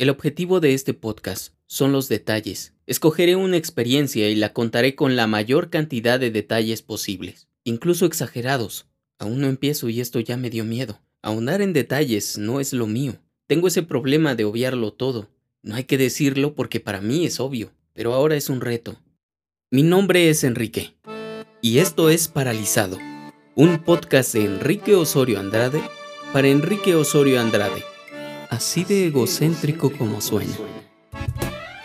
El objetivo de este podcast son los detalles. Escogeré una experiencia y la contaré con la mayor cantidad de detalles posibles, incluso exagerados. Aún no empiezo y esto ya me dio miedo. Ahondar en detalles no es lo mío. Tengo ese problema de obviarlo todo. No hay que decirlo porque para mí es obvio, pero ahora es un reto. Mi nombre es Enrique y esto es Paralizado, un podcast de Enrique Osorio Andrade para Enrique Osorio Andrade, así de egocéntrico como suena.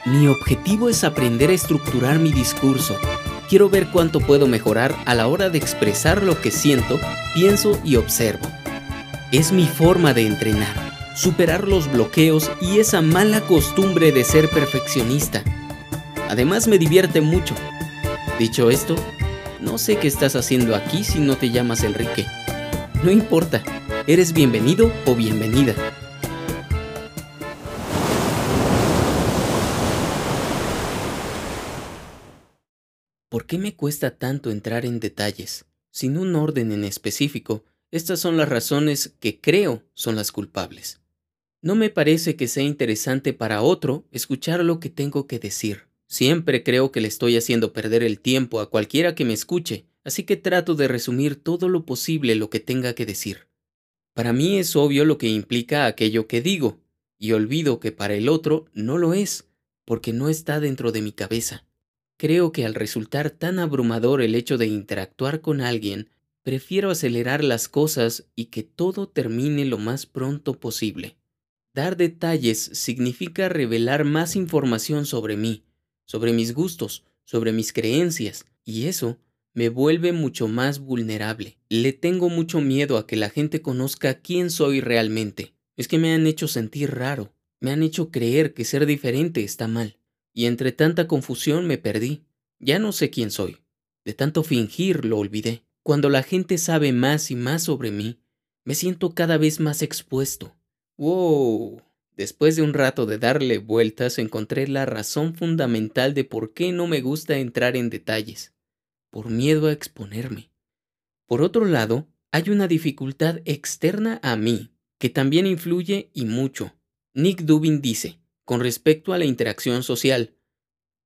Mi objetivo es aprender a estructurar mi discurso. Quiero ver cuánto puedo mejorar a la hora de expresar lo que siento, pienso y observo. Es mi forma de entrenar, superar los bloqueos y esa mala costumbre de ser perfeccionista. Además me divierte mucho. Dicho esto, no sé qué estás haciendo aquí si no te llamas Enrique. No importa, eres bienvenido o bienvenida. ¿Por qué me cuesta tanto entrar en detalles? Sin un orden en específico, estas son las razones que creo son las culpables. No me parece que sea interesante para otro escuchar lo que tengo que decir. Siempre creo que le estoy haciendo perder el tiempo a cualquiera que me escuche, así que trato de resumir todo lo posible lo que tenga que decir. Para mí es obvio lo que implica aquello que digo, y olvido que para el otro no lo es, porque no está dentro de mi cabeza. Creo que al resultar tan abrumador el hecho de interactuar con alguien, prefiero acelerar las cosas y que todo termine lo más pronto posible. Dar detalles significa revelar más información sobre mí, sobre mis gustos, sobre mis creencias, y eso me vuelve mucho más vulnerable. Le tengo mucho miedo a que la gente conozca quién soy realmente. Es que me han hecho sentir raro, me han hecho creer que ser diferente está mal, y entre tanta confusión me perdí. Ya no sé quién soy. De tanto fingir lo olvidé. Cuando la gente sabe más y más sobre mí, me siento cada vez más expuesto. ¡Wow! Después de un rato de darle vueltas encontré la razón fundamental de por qué no me gusta entrar en detalles, por miedo a exponerme. Por otro lado, hay una dificultad externa a mí, que también influye y mucho. Nick Dubin dice, con respecto a la interacción social,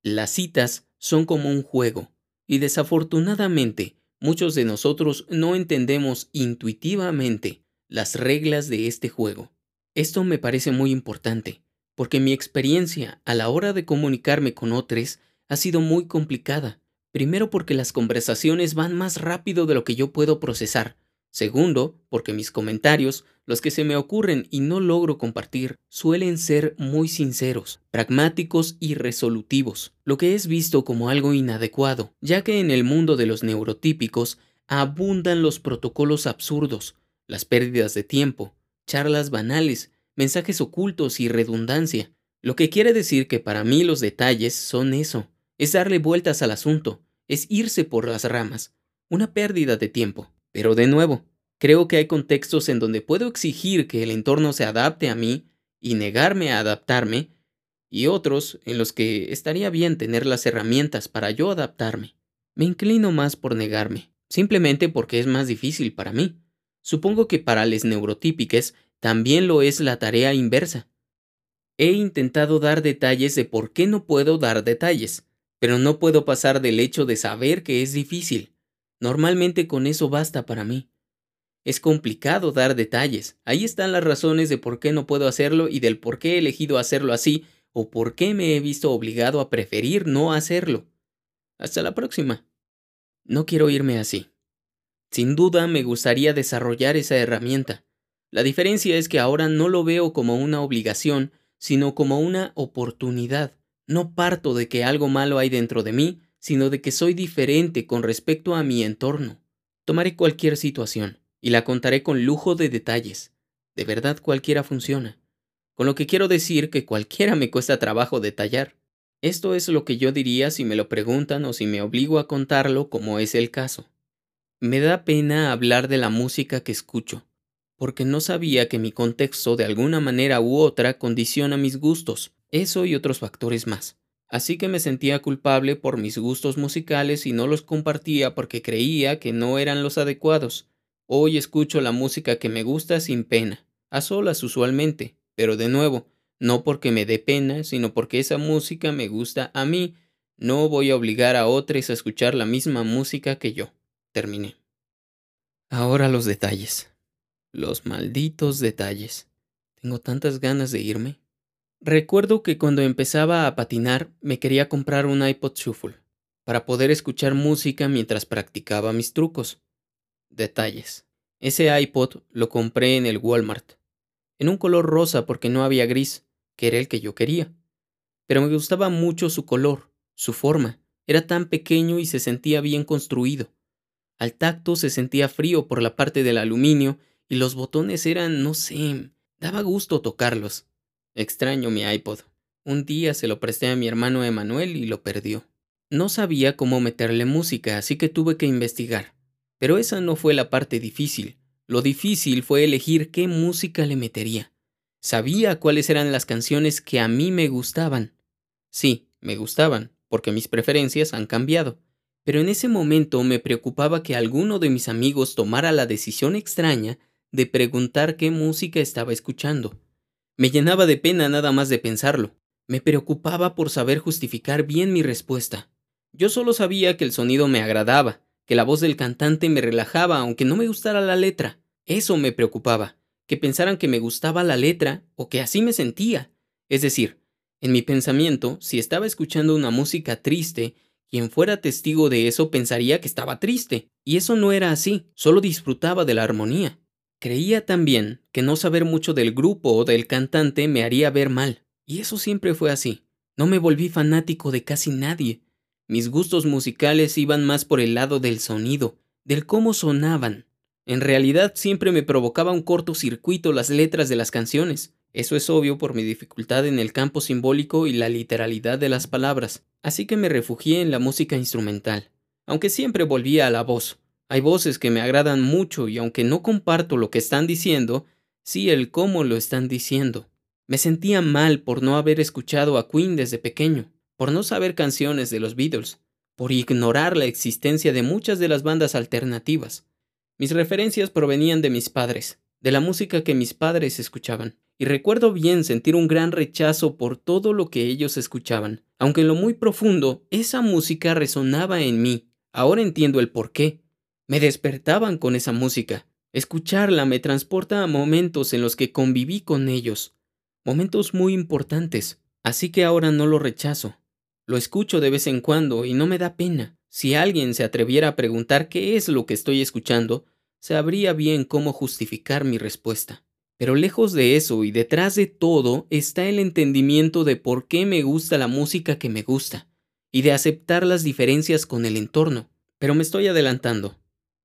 las citas son como un juego, y desafortunadamente muchos de nosotros no entendemos intuitivamente las reglas de este juego. Esto me parece muy importante, porque mi experiencia a la hora de comunicarme con otros ha sido muy complicada. Primero porque las conversaciones van más rápido de lo que yo puedo procesar. Segundo, porque mis comentarios, los que se me ocurren y no logro compartir, suelen ser muy sinceros, pragmáticos y resolutivos, lo que es visto como algo inadecuado, ya que en el mundo de los neurotípicos abundan los protocolos absurdos, las pérdidas de tiempo, charlas banales, mensajes ocultos y redundancia, lo que quiere decir que para mí los detalles son eso, es darle vueltas al asunto, es irse por las ramas, una pérdida de tiempo. Pero de nuevo, creo que hay contextos en donde puedo exigir que el entorno se adapte a mí y negarme a adaptarme, y otros en los que estaría bien tener las herramientas para yo adaptarme. Me inclino más por negarme, simplemente porque es más difícil para mí. Supongo que para les neurotípiques también lo es la tarea inversa. He intentado dar detalles de por qué no puedo dar detalles, pero no puedo pasar del hecho de saber que es difícil. Normalmente con eso basta para mí. Es complicado dar detalles. Ahí están las razones de por qué no puedo hacerlo y del por qué he elegido hacerlo así o por qué me he visto obligado a preferir no hacerlo. Hasta la próxima. No quiero irme así. Sin duda me gustaría desarrollar esa herramienta. La diferencia es que ahora no lo veo como una obligación, sino como una oportunidad. No parto de que algo malo hay dentro de mí, sino de que soy diferente con respecto a mi entorno. Tomaré cualquier situación y la contaré con lujo de detalles. De verdad cualquiera funciona. Con lo que quiero decir que cualquiera me cuesta trabajo detallar. Esto es lo que yo diría si me lo preguntan o si me obligo a contarlo como es el caso. Me da pena hablar de la música que escucho, porque no sabía que mi contexto de alguna manera u otra condiciona mis gustos, eso y otros factores más. Así que me sentía culpable por mis gustos musicales y no los compartía porque creía que no eran los adecuados. Hoy escucho la música que me gusta sin pena, a solas usualmente, pero de nuevo, No porque me dé pena, sino porque esa música me gusta a mí. No voy a obligar a otros a escuchar la misma música que yo. Terminé. Ahora los detalles. Los malditos detalles. Tengo tantas ganas de irme. Recuerdo que cuando empezaba a patinar me quería comprar un iPod Shuffle para poder escuchar música mientras practicaba mis trucos. Detalles. Ese iPod lo compré en el Walmart, en un color rosa porque no había gris que era el que yo quería. Pero me gustaba mucho su color, su forma, era tan pequeño y se sentía bien construido. Al tacto se sentía frío por la parte del aluminio y los botones eran, no sé, daba gusto tocarlos. Extraño mi iPod. Un día se lo presté a mi hermano Emanuel y lo perdió. No sabía cómo meterle música, así que tuve que investigar. Pero esa no fue la parte difícil. Lo difícil fue elegir qué música le metería. Sabía cuáles eran las canciones que a mí me gustaban. Sí, me gustaban, porque mis preferencias han cambiado. Pero en ese momento me preocupaba que alguno de mis amigos tomara la decisión extraña de preguntar qué música estaba escuchando. Me llenaba de pena nada más de pensarlo. Me preocupaba por saber justificar bien mi respuesta. Yo solo sabía que el sonido me agradaba, que la voz del cantante me relajaba aunque no me gustara la letra. Eso me preocupaba que pensaran que me gustaba la letra o que así me sentía. Es decir, en mi pensamiento, si estaba escuchando una música triste, quien fuera testigo de eso pensaría que estaba triste, y eso no era así, solo disfrutaba de la armonía. Creía también que no saber mucho del grupo o del cantante me haría ver mal, y eso siempre fue así. No me volví fanático de casi nadie. Mis gustos musicales iban más por el lado del sonido, del cómo sonaban, en realidad siempre me provocaba un cortocircuito las letras de las canciones. Eso es obvio por mi dificultad en el campo simbólico y la literalidad de las palabras, así que me refugié en la música instrumental, aunque siempre volvía a la voz. Hay voces que me agradan mucho y aunque no comparto lo que están diciendo, sí el cómo lo están diciendo. Me sentía mal por no haber escuchado a Queen desde pequeño, por no saber canciones de los Beatles, por ignorar la existencia de muchas de las bandas alternativas. Mis referencias provenían de mis padres, de la música que mis padres escuchaban, y recuerdo bien sentir un gran rechazo por todo lo que ellos escuchaban, aunque en lo muy profundo esa música resonaba en mí. Ahora entiendo el por qué. Me despertaban con esa música. Escucharla me transporta a momentos en los que conviví con ellos, momentos muy importantes, así que ahora no lo rechazo. Lo escucho de vez en cuando y no me da pena. Si alguien se atreviera a preguntar qué es lo que estoy escuchando, sabría bien cómo justificar mi respuesta. Pero lejos de eso y detrás de todo está el entendimiento de por qué me gusta la música que me gusta, y de aceptar las diferencias con el entorno. Pero me estoy adelantando.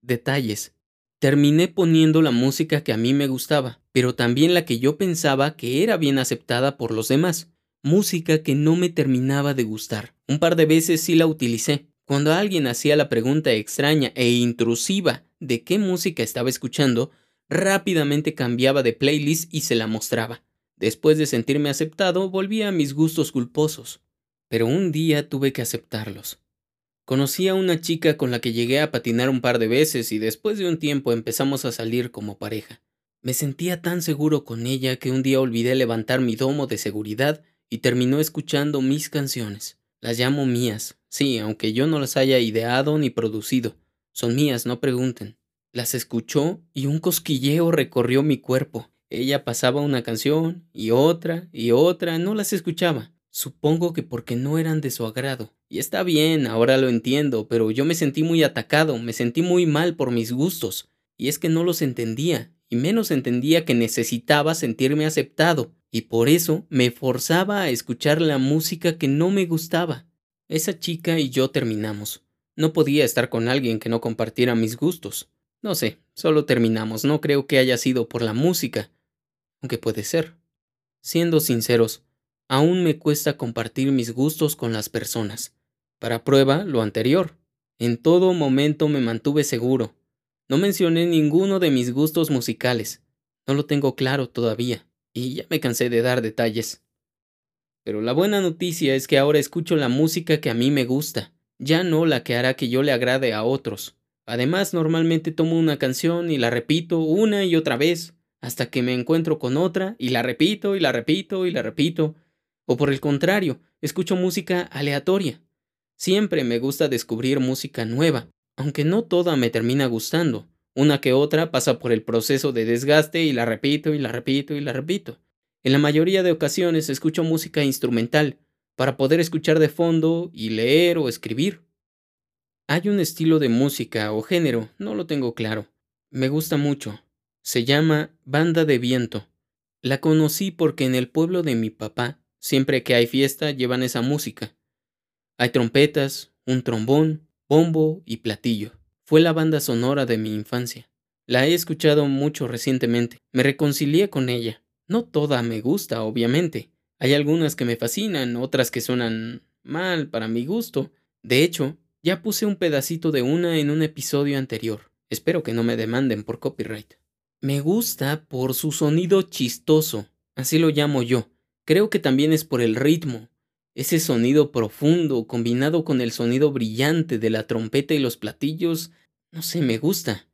Detalles. Terminé poniendo la música que a mí me gustaba, pero también la que yo pensaba que era bien aceptada por los demás. Música que no me terminaba de gustar. Un par de veces sí la utilicé, cuando alguien hacía la pregunta extraña e intrusiva de qué música estaba escuchando, rápidamente cambiaba de playlist y se la mostraba. Después de sentirme aceptado, volvía a mis gustos culposos. Pero un día tuve que aceptarlos. Conocí a una chica con la que llegué a patinar un par de veces y después de un tiempo empezamos a salir como pareja. Me sentía tan seguro con ella que un día olvidé levantar mi domo de seguridad y terminó escuchando mis canciones. Las llamo mías, sí, aunque yo no las haya ideado ni producido. Son mías, no pregunten. Las escuchó y un cosquilleo recorrió mi cuerpo. Ella pasaba una canción y otra y otra, no las escuchaba. Supongo que porque no eran de su agrado. Y está bien, ahora lo entiendo, pero yo me sentí muy atacado, me sentí muy mal por mis gustos. Y es que no los entendía, y menos entendía que necesitaba sentirme aceptado, y por eso me forzaba a escuchar la música que no me gustaba. Esa chica y yo terminamos. No podía estar con alguien que no compartiera mis gustos. No sé, solo terminamos. No creo que haya sido por la música. Aunque puede ser. Siendo sinceros, aún me cuesta compartir mis gustos con las personas. Para prueba, lo anterior. En todo momento me mantuve seguro. No mencioné ninguno de mis gustos musicales. No lo tengo claro todavía y ya me cansé de dar detalles. Pero la buena noticia es que ahora escucho la música que a mí me gusta, ya no la que hará que yo le agrade a otros. Además, normalmente tomo una canción y la repito una y otra vez, hasta que me encuentro con otra y la repito y la repito y la repito. O por el contrario, escucho música aleatoria. Siempre me gusta descubrir música nueva, aunque no toda me termina gustando. Una que otra pasa por el proceso de desgaste y la repito y la repito y la repito. En la mayoría de ocasiones escucho música instrumental, para poder escuchar de fondo y leer o escribir. Hay un estilo de música o género, no lo tengo claro. Me gusta mucho. Se llama Banda de Viento. La conocí porque en el pueblo de mi papá, siempre que hay fiesta, llevan esa música. Hay trompetas, un trombón, bombo y platillo. Fue la banda sonora de mi infancia. La he escuchado mucho recientemente. Me reconcilié con ella. No toda me gusta, obviamente. Hay algunas que me fascinan, otras que suenan mal para mi gusto. De hecho, ya puse un pedacito de una en un episodio anterior. Espero que no me demanden por copyright. Me gusta por su sonido chistoso, así lo llamo yo. Creo que también es por el ritmo. Ese sonido profundo combinado con el sonido brillante de la trompeta y los platillos, no sé, me gusta.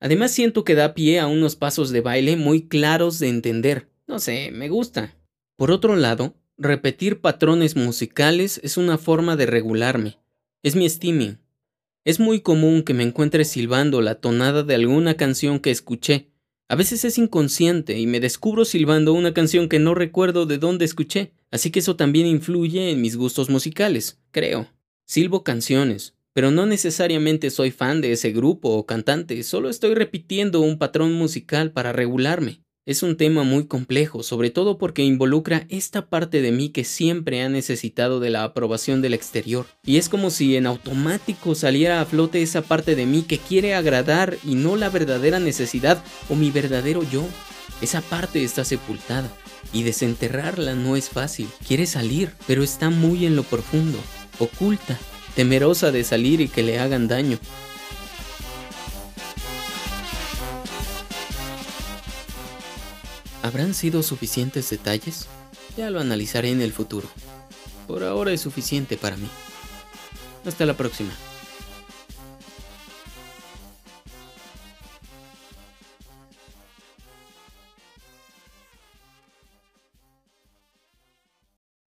Además siento que da pie a unos pasos de baile muy claros de entender. No sé, me gusta. Por otro lado, repetir patrones musicales es una forma de regularme. Es mi steaming. Es muy común que me encuentre silbando la tonada de alguna canción que escuché. A veces es inconsciente y me descubro silbando una canción que no recuerdo de dónde escuché, así que eso también influye en mis gustos musicales, creo. Silbo canciones, pero no necesariamente soy fan de ese grupo o cantante, solo estoy repitiendo un patrón musical para regularme. Es un tema muy complejo, sobre todo porque involucra esta parte de mí que siempre ha necesitado de la aprobación del exterior. Y es como si en automático saliera a flote esa parte de mí que quiere agradar y no la verdadera necesidad o mi verdadero yo. Esa parte está sepultada y desenterrarla no es fácil. Quiere salir, pero está muy en lo profundo, oculta, temerosa de salir y que le hagan daño. ¿Habrán sido suficientes detalles? Ya lo analizaré en el futuro. Por ahora es suficiente para mí. Hasta la próxima.